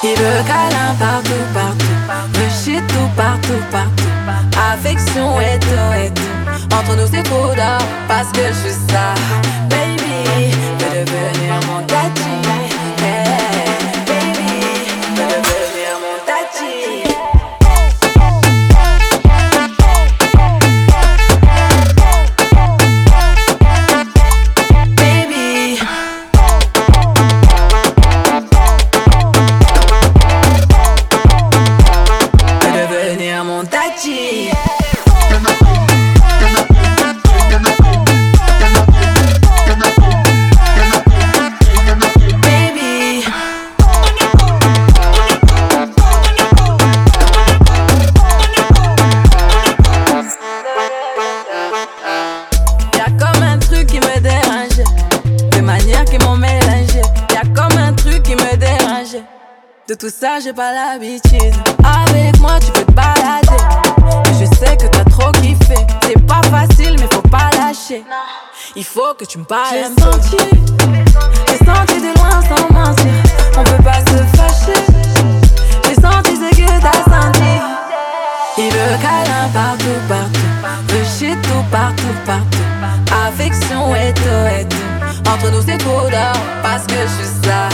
Il veut câlin partout, partout. Veut tout, partout, partout. Affection et tout, et tout. Entre nous, c'est trop d'or. Parce que je suis ça. Baby, veux devenir mon daddy. De tout ça, j'ai pas l'habitude. Avec moi, tu peux te balader. Je sais que t'as trop kiffé. C'est pas facile, mais faut pas lâcher. Il faut que tu me parles. J'ai senti, j'ai senti de loin sans mentir. On peut pas se fâcher. J'ai senti ce que t'as senti. Il veut câlin partout, partout. De chez tout, partout, partout. Affection et tout, et tout. Entre nous, c'est trop d'or. Parce que je suis ça.